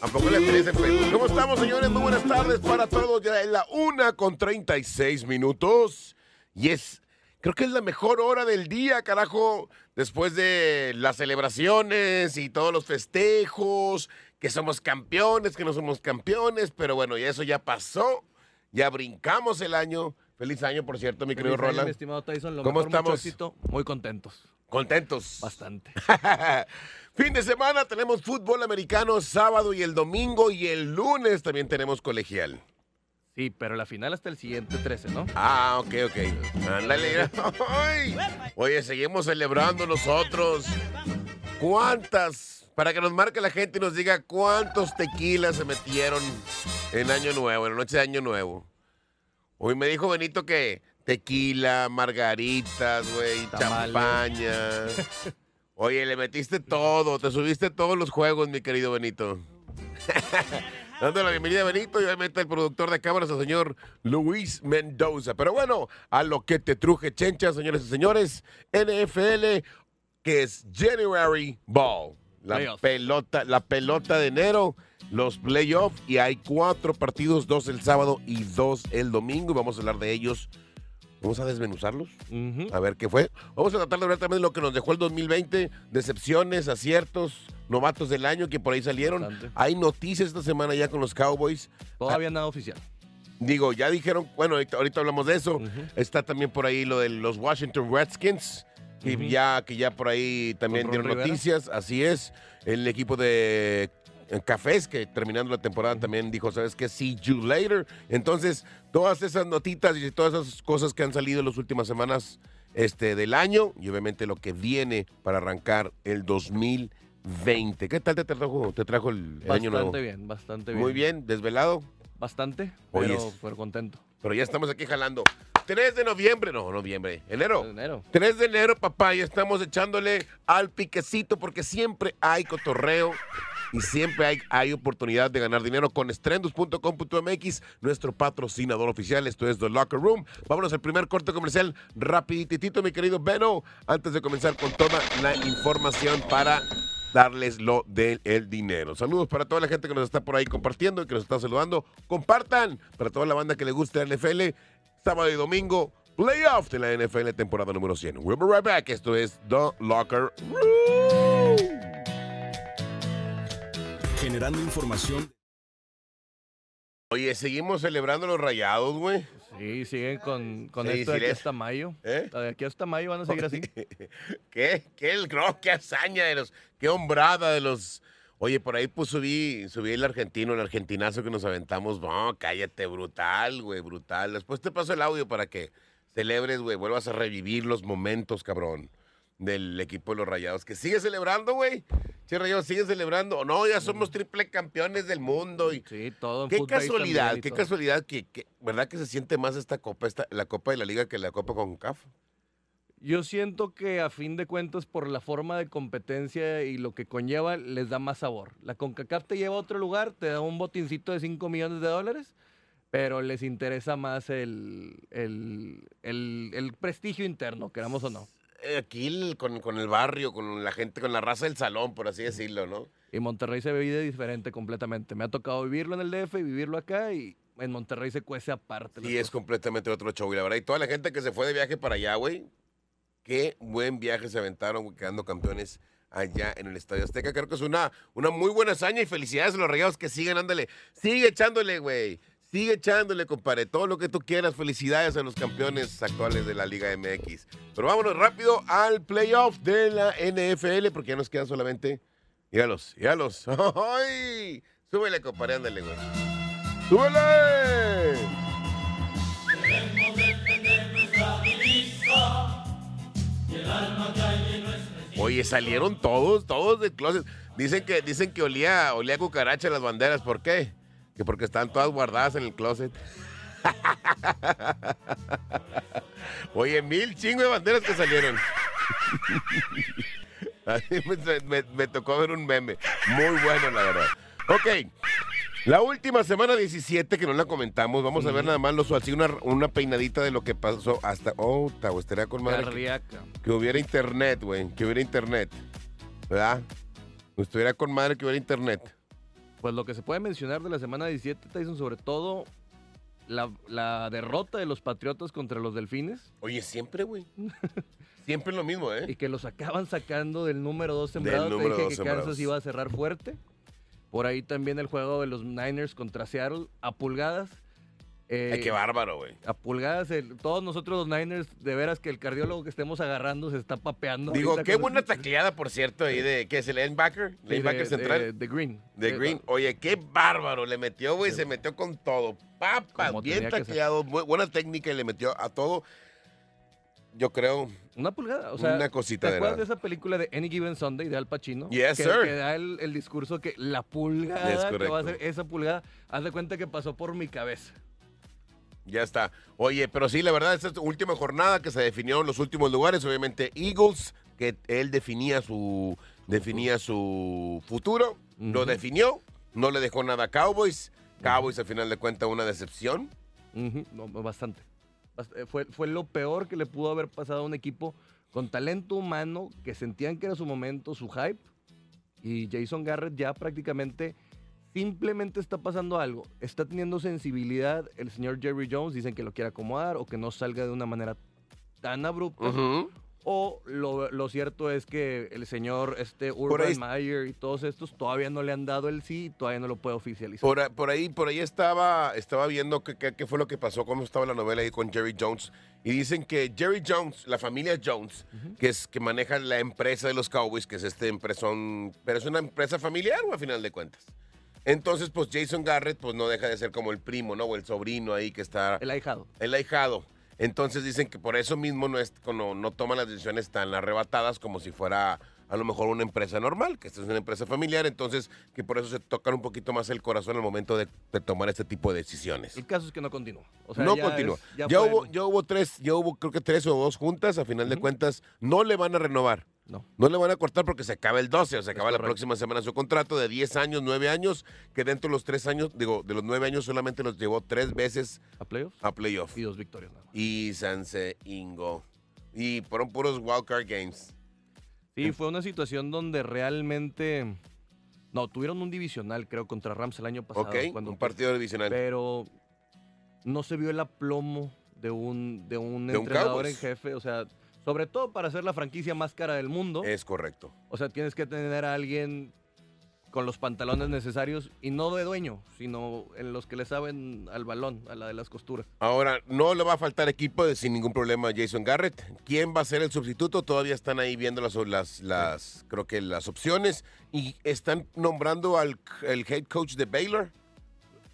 Tampoco le feliz en Facebook. ¿Cómo estamos, señores? Muy buenas tardes para todos. Ya es la una con 36 minutos. Y es, creo que es la mejor hora del día, carajo. Después de las celebraciones y todos los festejos, que somos campeones, que no somos campeones. Pero bueno, y eso ya pasó. Ya brincamos el año. Feliz año, por cierto, mi querido Roland. mi estimado Tyson. Lo ¿Cómo mejor, estamos? Muy contentos. Contentos. Bastante. fin de semana tenemos fútbol americano sábado y el domingo y el lunes también tenemos colegial. Sí, pero la final hasta el siguiente 13, ¿no? Ah, ok, ok. Ándale. Oye, seguimos celebrando nosotros. ¿Cuántas? Para que nos marque la gente y nos diga cuántos tequilas se metieron en Año Nuevo, en la noche de Año Nuevo. Hoy me dijo Benito que tequila, margaritas, güey, champaña. Oye, le metiste todo, te subiste todos los juegos, mi querido Benito. Dando la bienvenida a Benito y obviamente el productor de cámaras, el señor Luis Mendoza. Pero bueno, a lo que te truje chencha, señores y señores, NFL, que es January Ball. La pelota, la pelota de enero, los playoffs, y hay cuatro partidos, dos el sábado y dos el domingo, y vamos a hablar de ellos. Vamos a desmenuzarlos. A ver qué fue. Vamos a tratar de ver también lo que nos dejó el 2020, decepciones, aciertos, novatos del año que por ahí salieron. Bastante. Hay noticias esta semana ya con los Cowboys. Todavía nada oficial. Digo, ya dijeron, bueno, ahorita, ahorita hablamos de eso. Está también por ahí lo de los Washington Redskins, que, ya, que ya por ahí también dieron Rivera. noticias. Así es. El equipo de eh, Cafés, que terminando la temporada también dijo, ¿sabes qué? See you later. Entonces, todas esas notitas y todas esas cosas que han salido en las últimas semanas este, del año y obviamente lo que viene para arrancar el 2020. ¿Qué tal te trajo, te trajo el, año nuevo? Bastante bien, bastante bien. Muy bien, desvelado. Bastante, Oye, pero, es- pero contento. Pero ya estamos aquí jalando. 3 de noviembre, no, noviembre, enero. En enero. 3 de enero, papá, ya estamos echándole al piquecito porque siempre hay cotorreo y siempre hay, hay oportunidad de ganar dinero con estrendus.com.mx, nuestro patrocinador oficial. Esto es The Locker Room. Vámonos al primer corte comercial rapiditito, mi querido Beno, antes de comenzar con toda la información para darles lo del el dinero. Saludos para toda la gente que nos está por ahí compartiendo y que nos está saludando. Compartan para toda la banda que le guste la NFL. Sábado y domingo, playoff de la NFL temporada número 100. We'll be right back. Esto es The Locker Room. Generando información. Oye, seguimos celebrando los rayados, güey. Sí, siguen con, con Sí, esto de aquí les- hasta mayo. ¿Eh? De aquí hasta mayo van a seguir así. ¿Qué? ¿Qué, el, no, qué hazaña de los, qué hombrada de los. Oye, por ahí pues subí, subí el argentino, el argentinazo que nos aventamos. No, cállate, brutal, güey, brutal. Después te paso el audio para que celebres, güey, vuelvas a revivir los momentos, cabrón, del equipo de los rayados. Que sigue celebrando, güey. Che, rayados, sigue celebrando. No, ya somos triple campeones del mundo. Y, Sí, todo en Qué casualidad, qué casualidad que, que- ¿verdad que se siente más esta copa, esta, la copa de la liga que la copa con CAF? Yo siento que a fin de cuentas, por la forma de competencia y lo que conlleva, les da más sabor. La CONCACAF te lleva a otro lugar, te da un botincito de 5 millones de dólares, pero les interesa más el, el, el- el prestigio interno, queramos o no. Aquí el- con, con el barrio, con la gente, con la raza del salón, por así decirlo, ¿no? Y Monterrey se vive diferente completamente. Me ha tocado vivirlo en el DF y vivirlo acá, y en Monterrey se cuece aparte. Y es cosas. completamente otro show, y la verdad. Y toda la gente que se fue de viaje para allá, güey, qué buen viaje se aventaron, güey, quedando campeones allá en el Estadio Azteca. Creo que es una, una muy buena hazaña y felicidades a los rayados que siguen, ándale. Sigue echándole, güey. Sigue echándole, compadre. Todo lo que tú quieras. Felicidades a los campeones actuales de la Liga MX. Pero vámonos rápido al playoff de la NFL, porque ya nos quedan solamente. Míralos, míralos. ¡Ay! Súbele, compadre, ándale, güey. ¡Súbele! Oye, salieron todos, todos del closet. Dicen que, dicen que olía, olía cucaracha las banderas. ¿Por qué? Que porque están todas guardadas en el closet. Oye, mil chingo de banderas que salieron. Me, me- me tocó ver un meme. Muy bueno, la verdad. Ok. La última semana 17 que no la comentamos, vamos a ver nada más los, así una, una peinadita de lo que pasó hasta. Oh, tau, estaría con madre. que- que hubiera internet, güey. Que hubiera internet. ¿Verdad? Estuviera con madre que hubiera internet. Pues lo que se puede mencionar de la semana 17, Tyson, sobre todo la, la derrota de los Patriotas contra los Delfines Oye, siempre, güey. siempre lo mismo, ¿eh? y que los acaban sacando del número 2 sembrado. Te número dije dos que sembrados. Kansas iba a cerrar fuerte. Por ahí también el juego de los Niners contra Seattle a pulgadas. Eh, Ay, qué bárbaro, güey. a pulgadas, el- todos nosotros los Niners, de veras que el cardiólogo que estemos agarrando se está papeando. Digo, qué buena tacleada, por cierto, ahí de, ¿qué es el linebacker? Sí, Linebacker de- central. De, de Green. De Eh, Green. Oye, qué bárbaro. Le metió, güey. Se metió con todo. Papas, Como bien tacleado. bu- buena técnica y le metió a todo. Yo creo. Una pulgada, o sea, Una cosita ¿te de acuerdas de esa película de Any Given Sunday de Al Pacino? Yes, que, sir. que da el, el discurso que la pulgada que va a ser esa pulgada, haz de cuenta que pasó por mi cabeza. Ya está. Oye, pero sí, la verdad, esta es la última jornada que se definieron los últimos lugares. Obviamente, Eagles, que él definía su, definía su futuro. Lo definió. No le dejó nada a Cowboys. Cowboys, al final de cuentas, una decepción. No, bastante. Bast- eh, Fue, fue lo peor que le pudo haber pasado a un equipo con talento humano que sentían que era su momento, su hype. Y Jason Garrett ya prácticamente simplemente está pasando algo. Está teniendo sensibilidad el señor Jerry Jones. Dicen que lo quiere acomodar o que no salga de una manera tan abrupta. O lo, lo cierto es que el señor este Urban Meyer y todos estos todavía no le han dado el sí y todavía no lo puede oficializar. Por, por ahí, por ahí estaba, estaba viendo qué fue lo que pasó, cómo estaba la novela ahí con Jerry Jones. Y dicen que Jerry Jones, la familia Jones, que es que maneja la empresa de los Cowboys, que es este empresón, pero es una empresa familiar o a final de cuentas. Entonces, pues Jason Garrett, pues no deja de ser como el primo, ¿no? O el sobrino ahí que está, El ahijado. el ahijado. Entonces dicen que por eso mismo no, es, no, no toman las decisiones tan arrebatadas como si fuera a lo mejor una empresa normal, que esta es una empresa familiar, entonces que por eso se tocan un poquito más el corazón al momento de, de tomar este tipo de decisiones. El caso es que no continúa. O sea, no ya continúa. es- ya, hubo, ya hubo tres, ya hubo creo que tres o dos juntas, a final de cuentas, no le van a renovar. No. No le van a cortar porque se acaba el 12, o se acaba la próxima semana su contrato de 10 años, 9 años, que dentro de los 3 años, digo, de los 9 años solamente los llevó tres veces A playoffs a playoff. y dos victorias nada más. Y Sanse Ingo. Y fueron puros wildcard games. Sí, fue una situación donde realmente. No, tuvieron un divisional, creo, contra Rams el año pasado. ok, cuando- un partido divisional. Pero no se vio el aplomo de un, de un De un entrenador en jefe. O sea, sobre todo para ser la franquicia más cara del mundo. Es correcto. O sea, tienes que tener a alguien con los pantalones necesarios y no de dueño, sino en los que le saben al balón, a la de las costuras. Ahora, no le va a faltar equipo de- sin ningún problema a Jason Garrett. ¿Quién va a ser el sustituto? Todavía están ahí viendo las, las, las creo que las opciones. Y están nombrando al el head coach de Baylor.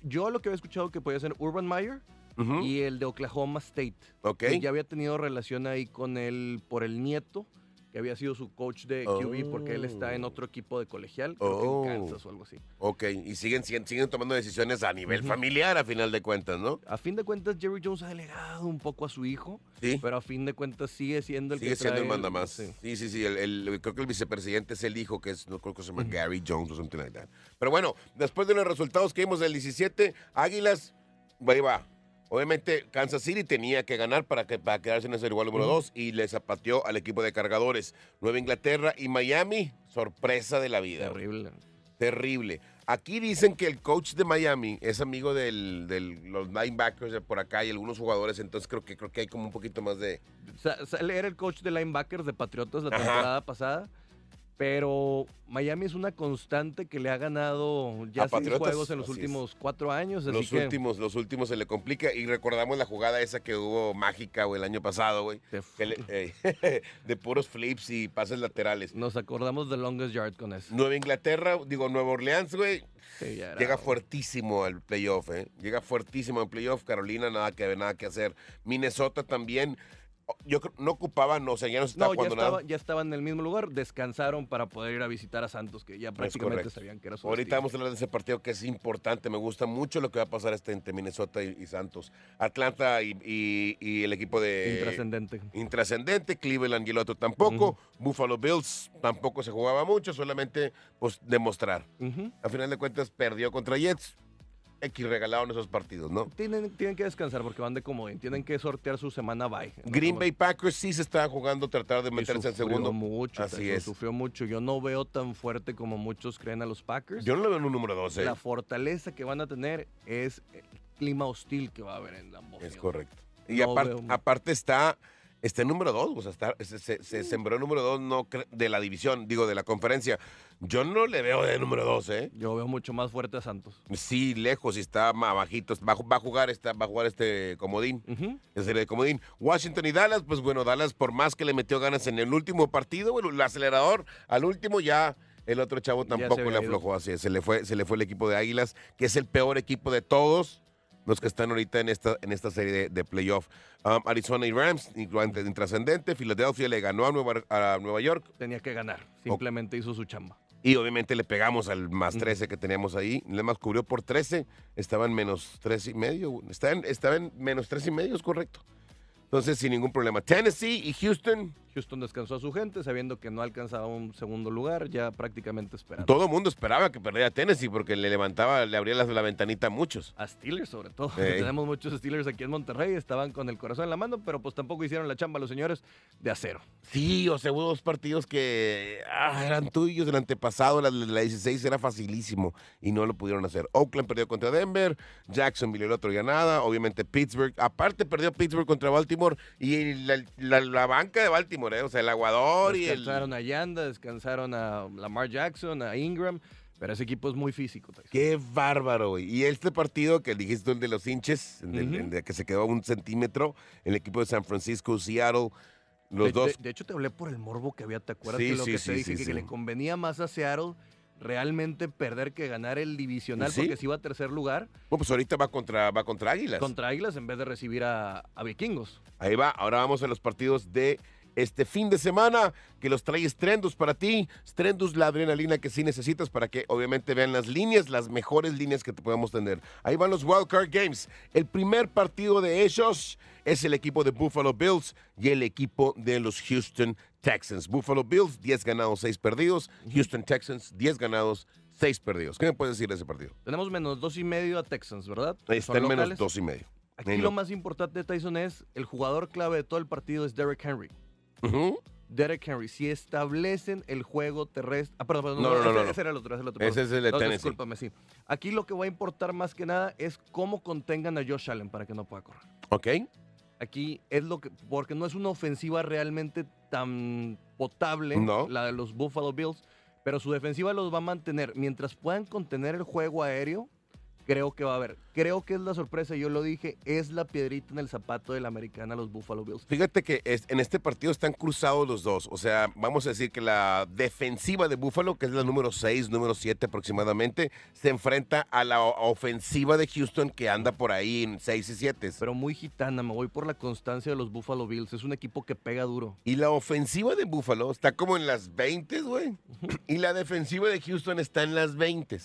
Yo lo que había escuchado que podía ser Urban Meyer Ujú. y el de Oklahoma State. Ok. que ya había tenido relación ahí con él por el nieto, que había sido su coach de QB, porque él está en Oh. otro equipo de colegial, creo que Oh. en Kansas o algo así. Ok, y siguen, siguen, siguen tomando decisiones a nivel Ujú. familiar a final de cuentas, ¿no? A fin de cuentas, Jerry Jones ha delegado un poco a su hijo, Sí. pero a fin de cuentas sigue siendo el Sigue que siendo el trae manda más. sí. Sí, sí, sí. el- el- creo que el vicepresidente es el hijo, que es, no creo que se llama Gary Jones o something like that. Pero bueno, después de los resultados que vimos del 17, Águilas, ahí va. Obviamente, Kansas City tenía que ganar para, que, para quedarse en ese lugar número 2 y le zapateó al equipo de cargadores. Nueva Inglaterra y Miami, sorpresa de la vida. Terrible. Terrible. Aquí dicen que el coach de Miami es amigo de los linebackers de por acá y algunos jugadores, entonces creo que, creo que hay como un poquito más de... Sa- sa- él era el coach de linebackers de Patriotas la Ajá. temporada pasada, pero Miami es una constante que le ha ganado ya A seis juegos en los así es. últimos cuatro años, así Los que últimos, los últimos se le complica y recordamos la jugada esa que hubo mágica, güey, el año pasado, güey. le- eh, de puros flips y pases laterales. nos acordamos de Longest Yard con eso. Nueva Inglaterra, digo, Nueva Orleans, güey, Sí, ya era- llega fuertísimo al playoff, ¿eh? Llega fuertísimo al playoff. Carolina, nada que ver, nada que hacer. Minnesota también. Yo creo, no ocupaban, o sea, ya no se estaba No, ya jugando estaba, nada. ya estaban en el mismo lugar, descansaron para poder ir a visitar a Santos, que ya prácticamente sabían que era su Ahorita destino. vamos a hablar de ese partido que es importante. Me gusta mucho lo que va a pasar este entre Minnesota y, y Santos. Atlanta y, y- y el equipo de... Intrascendente. intrascendente, Cleveland y el otro tampoco, Buffalo Bills tampoco se jugaba mucho, solamente pues demostrar. Ujú. A final de cuentas perdió contra Jets. X regalado en esos partidos, ¿no? Tienen, tienen que descansar porque van de comodín. Tienen que sortear su semana bye. Green Bay Packers sí se está jugando tratar de meterse en segundo. mucho. Así es. Sufrió mucho. Yo no veo tan fuerte como muchos creen a los Packers. Yo no le veo en un número 12. La fortaleza que van a tener es el clima hostil que va a haber en Lambeau Es correcto. Y No aparte está, está en número dos, o sea, está, se, se- se sembró en número dos no de la división, digo, de la conferencia. Yo no le veo de número dos, ¿eh? Yo veo mucho más fuerte a Santos. Sí, lejos, y está más bajito. Va, va a jugar esta, va a jugar este comodín. Ujú. En serie de comodín. Washington y Dallas, pues bueno, Dallas por más que le metió ganas en el último partido, bueno, el acelerador al último ya el otro chavo tampoco le aflojó así, es, se le fue se le fue el equipo de Águilas, que es el peor equipo de todos los que están ahorita en esta en esta serie de, de playoff. Um, Arizona y Rams, intrascendente, Filadelfia le ganó a Nueva, a Nueva York Tenía que ganar. Simplemente hizo su chamba. y obviamente le pegamos al más 13 que teníamos ahí. Le más cubrió por 13, estaba en menos 3 y medio. Estaba en, estaba en menos 3 y medio, es correcto. Entonces, sin ningún problema. Tennessee y Houston, Houston descansó a su gente sabiendo que no alcanzaba un segundo lugar, ya prácticamente esperando. todo el mundo esperaba que perdiera Tennessee porque le levantaba, le abría la, la ventanita a muchos. A Steelers sobre todo. Tenemos muchos Steelers aquí en Monterrey, estaban con el corazón en la mano, pero pues tampoco hicieron la chamba los señores de acero. Sí, o sea, hubo dos partidos que ah, eran tuyos. El antepasado, la, la 16, era facilísimo y no lo pudieron hacer. Oakland perdió contra Denver, Jacksonville el otro ya nada, obviamente Pittsburgh. Aparte perdió Pittsburgh contra Baltimore y la- la banca de Baltimore, ¿eh? o sea, el aguador y el... Descansaron a Yanda, descansaron a Lamar Jackson, a Ingram, pero ese equipo es muy físico. Tyson. Qué bárbaro, güey. Y este partido que dijiste, el de los hinches, Ujú. el de que se quedó a un centímetro, el equipo de San Francisco, Seattle, los de, dos... de- de hecho, te hablé por el morbo que había, ¿te acuerdas? Sí, que lo sí, que sí, te dije, que, le convenía más a Seattle realmente perder que ganar el divisional Sí. porque si iba a tercer lugar Bueno, pues ahorita va contra, va contra Águilas. contra Águilas en vez de recibir a, a Vikingos. Ahí va, ahora vamos a los partidos de este fin de semana, que los trae Strendus para ti. Strendus, la adrenalina que sí necesitas para que obviamente vean las líneas, las mejores líneas que te podemos tener. Ahí van los Wild Card Games. El primer partido de ellos es el equipo de Buffalo Bills y el equipo de los Houston Texans. Buffalo Bills, 10 ganados, 6 perdidos. Houston Texans, 10 ganados, 6 perdidos. ¿Qué me puedes decir de ese partido? Tenemos menos dos y medio a Texans, ¿verdad? Está en menos locales. dos y medio. Aquí lo más importante de Tyson es el jugador clave de todo el partido es Derrick Henry. Ujú. Derrick Henry, si establecen el juego terrestre. Ah, perdón, perdón, No, no, no, ese, no. ese era el otro, ese, el otro, Ese perdón. es el de Tennessee. Discúlpame, sí. Aquí lo que va a importar más que nada es cómo contengan a Josh Allen para que no pueda correr. ¿Ok? Aquí es lo que. Porque no es una ofensiva realmente tan potable, No. la de los Buffalo Bills, pero su defensiva los va a mantener. Mientras puedan contener el juego aéreo, creo que va a haber. Creo que es la sorpresa, yo lo dije, es la piedrita en el zapato de la americana, los Buffalo Bills. Fíjate que es- en este partido están cruzados los dos. O sea, vamos a decir que la defensiva de Buffalo, que es la número 6, número 7 aproximadamente, se enfrenta a la ofensiva de Houston que anda por ahí en 6 y 7. Pero muy gitana, me voy por la constancia de los Buffalo Bills. Es un equipo que pega duro. Y la ofensiva de Buffalo está como en las 20, güey. Y la defensiva de Houston está en las 20.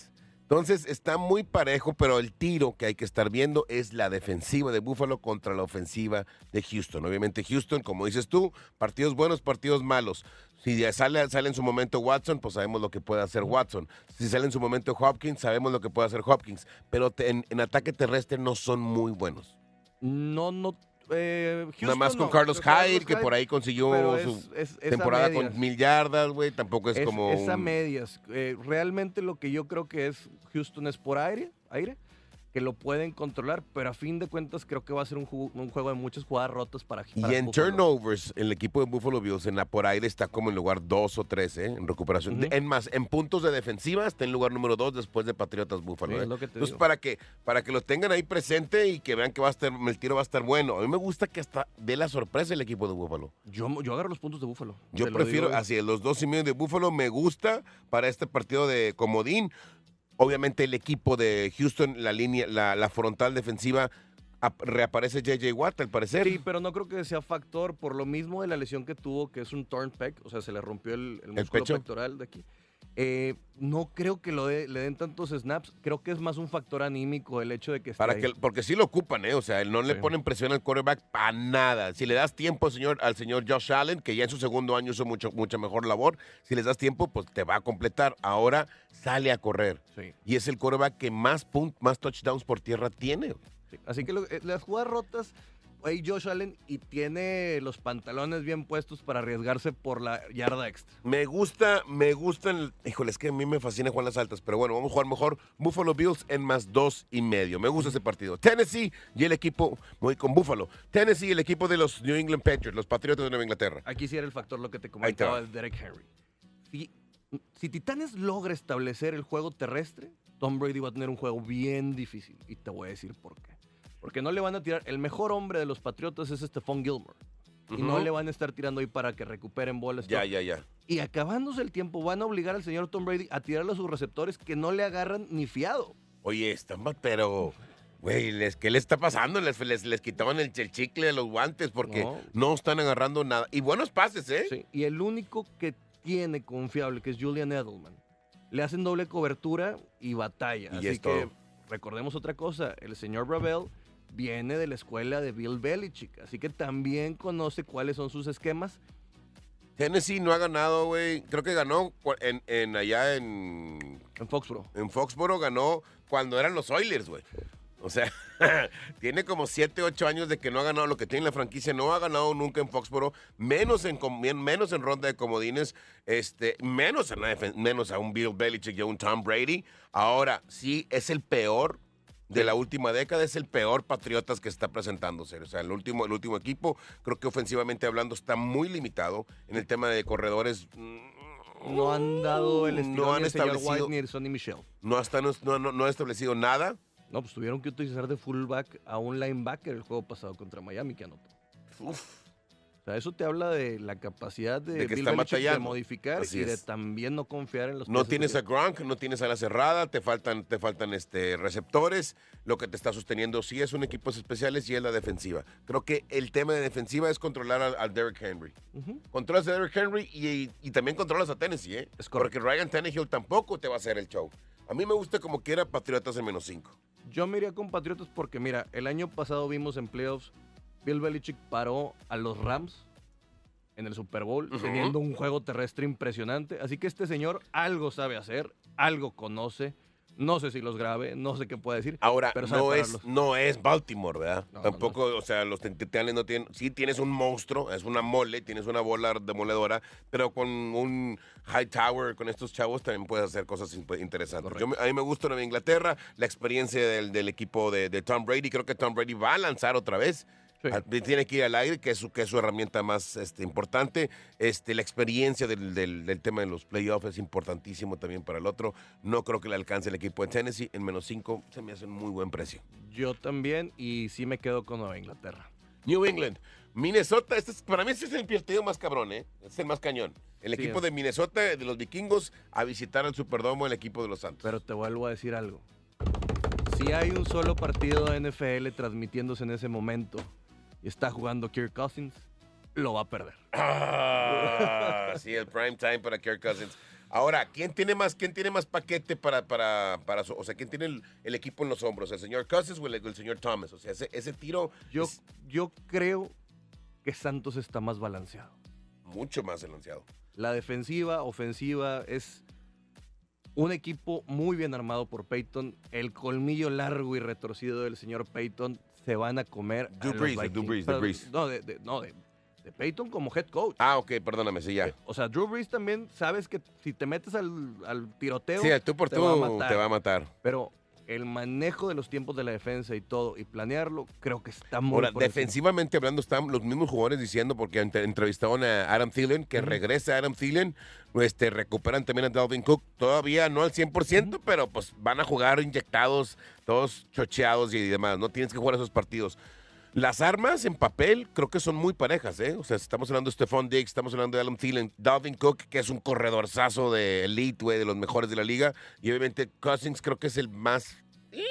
Entonces está muy parejo, pero el tiro que hay que estar viendo es la defensiva de Buffalo contra la ofensiva de Houston. Obviamente Houston, como dices tú, partidos buenos, partidos malos. Si sale, sale en su momento Watson, pues sabemos lo que puede hacer Watson. Si sale en su momento Hopkins, sabemos lo que puede hacer Hopkins. Pero te- en, en ataque terrestre no son muy buenos. No, no. Eh, Nada más con no. Carlos Hyde, que por ahí consiguió es- su es- es a temporada con mil yardas, güey. Tampoco es, Es, como. es a un- medias. Eh, realmente lo que yo creo que es Houston es por aire, aire, que lo pueden controlar, pero a fin de cuentas creo que va a ser un, ju- un juego de muchas jugadas rotas para Y para en Buffalo. turnovers, el equipo de Buffalo Bills en la por aire está como en lugar 2 o 3, ¿eh? En recuperación. Ujú. En más, en puntos de defensiva está en lugar número 2 después de Patriotas Buffalo. Sí, ¿eh? Entonces, digo. para que, para que lo tengan ahí presente y que vean que va a estar, el tiro va a estar bueno. A mí me gusta que hasta dé la sorpresa el equipo de Buffalo. Yo, yo agarro los puntos de Búfalo. Yo prefiero, así, los dos y medio de Buffalo me gusta para este partido de comodín. Obviamente el equipo de Houston, la línea, la, la frontal defensiva, ap- reaparece JJ Watt al parecer. Sí, pero no creo que sea factor por lo mismo de la lesión que tuvo, que es un torn pec, o sea, se le rompió el, el músculo pectoral de aquí. Eh, no creo que lo de- le den tantos snaps. Creo que es más un factor anímico el hecho de que esté Para ahí. que, porque sí lo ocupan, ¿eh? O sea, no le Sí. ponen presión al quarterback para nada. Si le das tiempo al señor, al señor Josh Allen, que ya en su segundo año hizo mucho, mucha mejor labor, si les das tiempo, pues te va a completar. Ahora sale a correr. Sí, Y es el quarterback que más, punt, más touchdowns por tierra tiene. sí. Así que lo- eh, las jugadas rotas, ahí Josh Allen y tiene los pantalones bien puestos para arriesgarse por la yarda extra. Me gusta, me gustan. Híjole, es que a mí me fascina jugar las altas, pero bueno, vamos a jugar mejor Buffalo Bills en más dos y medio. Me gusta ese partido. Tennessee y el equipo, voy con Buffalo. Tennessee y el equipo de los New England Patriots, los Patriotas de Nueva Inglaterra. Aquí sí era el factor lo que te comentaba de Derek Henry. Si, si Titanes logra establecer el juego terrestre, Tom Brady va a tener un juego bien difícil. Y te voy a decir por qué. Porque no le van a tirar. El mejor hombre de los Patriotas es Stephon Gilmore. Y no le van a estar tirando ahí para que recuperen bolas. Ya, ya, ya. Y acabándose el tiempo, van a obligar al señor Tom Brady a tirarle a sus receptores que no le agarran ni fiado. Oye, están, pero, güey, les- ¿qué les está pasando? Les, les, les quitaban el, el chicle de los guantes porque no. No. están agarrando nada. Y buenos pases, ¿eh? Sí, Y el único que tiene confiable, que es Julian Edelman, le hacen doble cobertura y batalla. Y Así es que todo. recordemos otra cosa, el señor Bravel viene de la escuela de Bill Belichick, así que también conoce cuáles son sus esquemas. Tennessee no ha ganado, güey. Creo que ganó en, en allá en, En Foxborough. en Foxboro, ganó cuando eran los Oilers, güey. O sea, tiene como 7, 8 años de que no ha ganado lo que tiene la franquicia. No ha ganado nunca en Foxboro, menos en, menos en ronda de comodines, este, menos, en la menos a un Bill Belichick y a un Tom Brady. Ahora, sí, es el peor de la última década, es el peor Patriotas que está presentándose. O sea, el último, el último equipo, creo que ofensivamente hablando, está muy limitado en el tema de corredores. No han dado el estilo No han establecido- White ni el Sonny Michel. No, hasta, no, no, no ha establecido nada. No, pues tuvieron que utilizar de fullback a un linebacker el juego pasado contra Miami que anotó. Uf. O sea, eso te habla de la capacidad de, De que Bill de modificar Así y de es. también no confiar en los No tienes a Gronk, no tienes a la cerrada, te faltan, te faltan este, receptores. Lo que te está sosteniendo sí es un equipos especiales y es la defensiva. Creo que el tema de defensiva es controlar al, al Derrick Henry. Controlas a Derrick Henry y, y también controlas a Tennessee, ¿eh? Es. Porque Ryan Tannehill tampoco te va a hacer el show. A mí me gusta como quiera Patriotas en menos 5. Yo me iría con Patriotas porque, mira, el año pasado vimos en playoffs, Bill Belichick paró a los Rams en el Super Bowl, Ujú. teniendo un juego terrestre impresionante. Así que este señor algo sabe hacer, algo conoce. No sé si los grabe, no sé qué puede decir. Ahora, pero no es, no es Baltimore, ¿verdad? No, Tampoco, o sea, los titulares no tienen. Sí, tienes un monstruo, es una mole, tienes una bola demoledora, pero con un high tower, con estos chavos, también puedes hacer cosas in- interesantes. Yo a mí me gusta Nueva Inglaterra, la experiencia del, del equipo de, de Tom Brady. Creo que Tom Brady va a lanzar otra vez. Sí. Al- Tiene que ir al aire, que es su, que es su herramienta más este, importante. Este, la experiencia del, del- del tema de los playoffs es importantísimo también para el otro. No creo que le alcance el equipo de Tennessee. En menos 5 se me hace un muy buen precio. Yo también, y sí me quedo con Nueva Inglaterra. New England. Minnesota, este es- para mí este es el partido más cabrón, ¿eh? Es el más cañón. El Sí, equipo es. de Minnesota, de los vikingos, a visitar al Superdomo el equipo de los Santos. Pero te vuelvo a decir algo. Si hay un solo partido de NFL transmitiéndose en ese momento está jugando Kirk Cousins, lo va a perder. Ah, sí, el prime time para Kirk Cousins. Ahora, ¿quién tiene más, quién tiene más paquete para, para, para su- o sea, quién tiene el, el equipo en los hombros? ¿El señor Cousins o el, el señor Thomas? O sea, ese, ese tiro Yo, es yo creo que Santos está más balanceado. mucho más balanceado. La defensiva, ofensiva, es un equipo muy bien armado por Peyton. El colmillo largo y retorcido del señor Peyton se van a comer. a Drew los Brees, Vikings. Drew Brees. No, de, de- no, de, de Peyton como head coach. Ah, ok, perdóname, sí, ya. O sea, Drew Brees también sabes que si te metes al, al tiroteo, Sí, tú por te tú va a matar. te va a matar. pero el manejo de los tiempos de la defensa y todo, y planearlo, creo que está muy Ahora, defensivamente hablando, están los mismos jugadores diciendo, porque ent- entrevistaron a Adam Thielen, que Ujú. regresa Adam Thielen, este, recuperan también a Dalvin Cook, todavía no al 100%, pero pues van a jugar inyectados, todos chocheados y demás, no tienes que jugar esos partidos. Las armas en papel creo que son muy parejas, ¿eh? O sea, estamos hablando de Stephon Diggs, estamos hablando de Adam Thielen, Dalvin Cook, que es un corredorzazo de elite, güey, de los mejores de la liga, y obviamente Cousins creo que es el más... ¡Ih!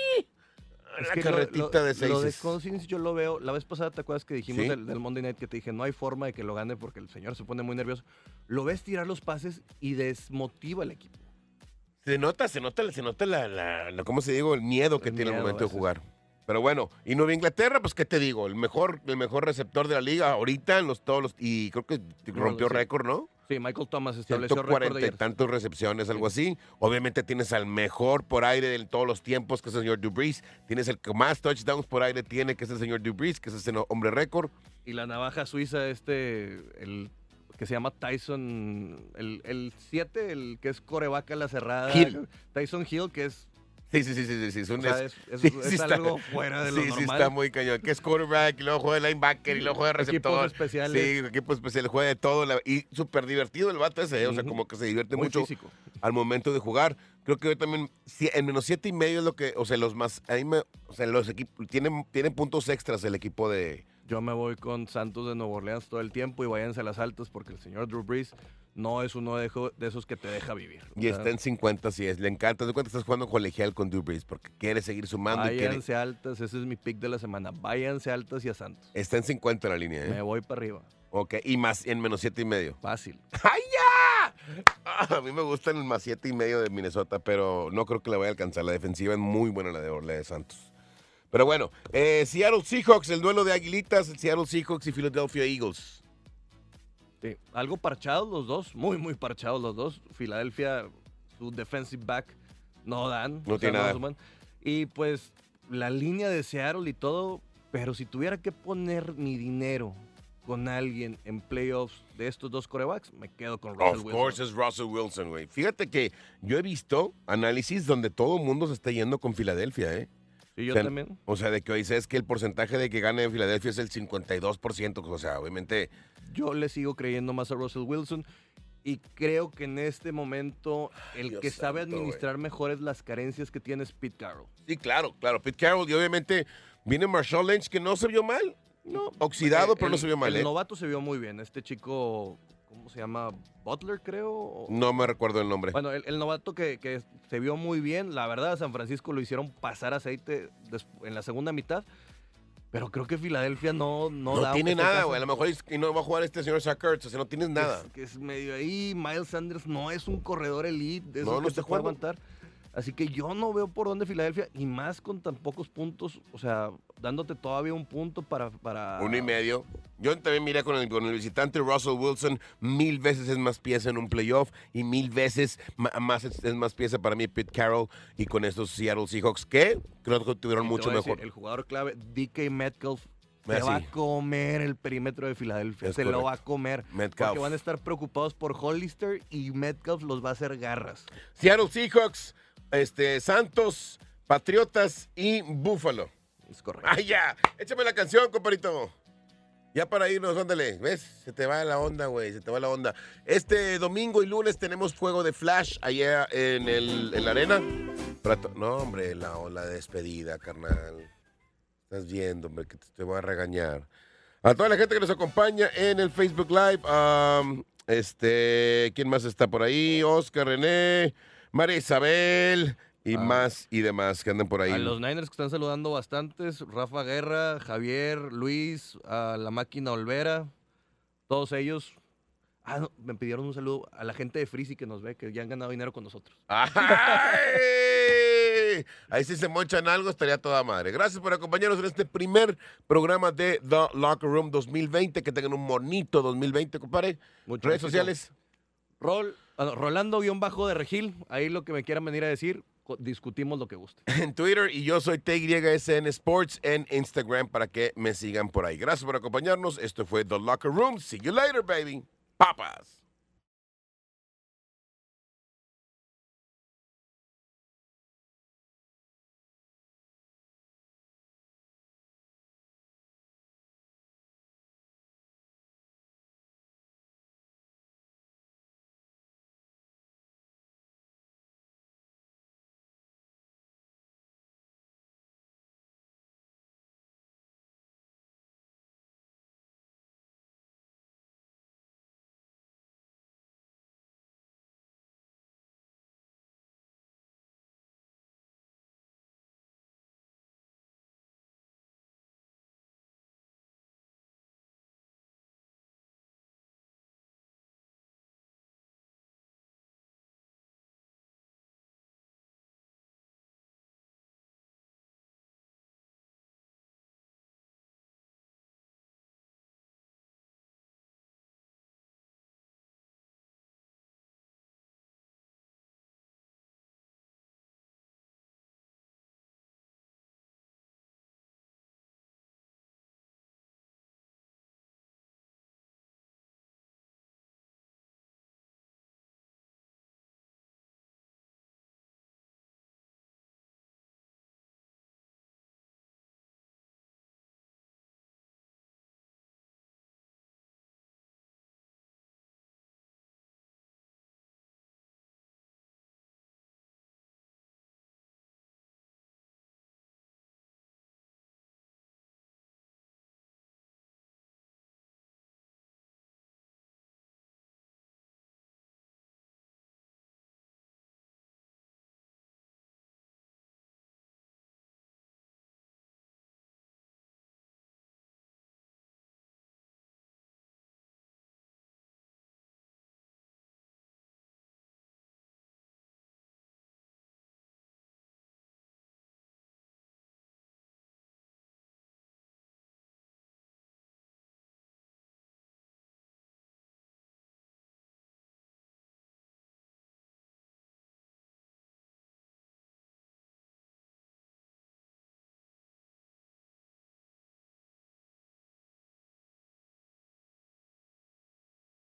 Es Una que lo- carretita lo, de seis. Lo de Cousins yo lo veo. La vez pasada, ¿te acuerdas que dijimos Sí. del, del Monday Night que te dije no hay forma de que lo gane porque el señor se pone muy nervioso? Lo ves tirar los pases y desmotiva al equipo. Se nota, se nota, se nota la, la, la- ¿cómo se digo? El miedo que El tiene al momento de es. jugar. Pero bueno, y Nueva Inglaterra, pues qué te digo, el mejor, el mejor receptor de la liga ahorita en los todos los, y creo que rompió récord, ¿no? Sí, Michael Thomas estableció récord 140 de y tantos recepciones, algo así. Obviamente tienes al mejor por aire de todos los tiempos, que es el señor Dubris. Tienes el que más touchdowns por aire tiene, que es el señor Dubris, que es ese hombre récord. Y la navaja suiza, este, el que se llama Tyson, el 7, el, que es corebaca la cerrada. Hill. Tyson Hill, que es, Sí, sí, sí, sí, sí. es o un- sea, es- es, es- sí, es sí está- algo fuera de lo sí, normal. sí, está muy cañón. Que es quarterback, y luego juega de linebacker, y luego juega de Equipos receptor. especiales. Sí, equipo especial, juega de todo. la- y súper divertido el vato ese, ¿eh? o sea, como que se divierte muy mucho físico. al momento de jugar. Creo que hoy también, en menos siete y medio es lo que, o sea, los más, ahí me, o sea, los equipos, tienen, tienen puntos extras el equipo de, Yo me voy con Santos de Nueva Orleans todo el tiempo y váyanse a las altas porque el señor Drew Brees no es uno de, esos que te deja vivir. Y está en 50, sí es, le encanta. De cuenta estás jugando colegial con Drew Brees porque quiere seguir sumando y quiere, Váyanse altas, ese es mi pick de la semana. Váyanse altas y a Santos. está en 50 en la línea, ¿eh? Me voy para arriba. Ok, y más en menos siete y medio. Fácil. ¡Ay, ya! Ah, a mí me gusta el más siete y medio de Minnesota, pero no creo que le vaya a alcanzar. La defensiva es muy buena la de Orle de Santos. Pero bueno, eh, Seattle Seahawks, el duelo de Aguilitas, el Seattle Seahawks y Philadelphia Eagles. Sí, algo parchados los dos, muy, muy parchados los dos. Filadelfia, su defensive back, no dan. No tiene nada. Y pues la línea de Seattle y todo, pero si tuviera que poner mi dinero con alguien en playoffs de estos dos corebacks, me quedo con Russell Of Wilson. course es Russell Wilson, güey. Fíjate que yo he visto análisis donde todo el mundo se está yendo con Filadelfia, ¿eh? Sí, yo O sea, también. O sea, de que hoy es que el porcentaje de que gane en Filadelfia es el 52%. O sea, obviamente, Yo le sigo creyendo más a Russell Wilson. Y creo que en este momento el Dios que sabe santo, administrar mejor es las carencias que tiene es Pete Carroll. sí, claro, claro. Pete Carroll y obviamente viene Marshall Lynch que no se vio mal. No, Oxidado, pero no se vio mal, El ¿eh? novato se vio muy bien. Este chico, ¿cómo se llama? Butler, creo. No me recuerdo el nombre. Bueno, el, el novato que, que se vio muy bien. La verdad, a San Francisco lo hicieron pasar aceite en la segunda mitad. Pero creo que Filadelfia no, no, No, da tiene nada, güey. A lo mejor es- y no va a jugar este señor Sackers. O sea, no tienes nada. Es, que es medio ahí. Miles Sanders no es un corredor elite. De No, no que está se puede jugando. aguantar. Así que yo no veo por dónde Filadelfia, y más con tan pocos puntos, o sea, dándote todavía un punto para... para Uno y medio. Yo también miré con el, con el visitante Russell Wilson. Mil veces es más pieza en un playoff y mil veces más es, es más pieza para mí Pete Carroll y con estos Seattle Seahawks que creo que tuvieron mucho decir, mejor. el jugador clave, DK Metcalf, Ah, se va sí. a comer el perímetro de Filadelfia. Es se lo va a comer. Metcalf. Porque van a estar preocupados por Hollister y Metcalf los va a hacer garras. Seattle Seahawks, este, Santos, Patriotas y Buffalo. Es correcto. ¡Ay, ya! Échame la canción, comparito. Ya para irnos, ándale. ¿Ves? Se te va la onda, güey. Se te va la onda. Este domingo y lunes tenemos juego de Flash allá en, el, en la arena. No, hombre, la, la despedida, carnal. Estás viendo, hombre, que te, te voy a regañar. A toda la gente que nos acompaña en el Facebook Live. um, este, ¿quién más está por ahí? Oscar, René, María Isabel y Ah. más y demás que andan por ahí. A los Niners que están saludando bastantes, Rafa Guerra, Javier, Luis, a la máquina Olvera, todos ellos. Ah, no, me pidieron un saludo a la gente de Freezy que nos ve, que ya han ganado dinero con nosotros. ¡Ay! Ahí sí se mochan algo, estaría toda madre. Gracias por acompañarnos en este primer programa de The Locker Room 2020. Que tengan un bonito 2020, compadre. Mucho Redes éxito. sociales. Rol, ah, no, Rolando-Bajo de Regil, ahí lo que me quieran venir a decir, discutimos lo que guste. En Twitter y yo soy TYSN Sports en Instagram para que me sigan por ahí. Gracias por acompañarnos. Esto fue The Locker Room. See you later, baby. Papas.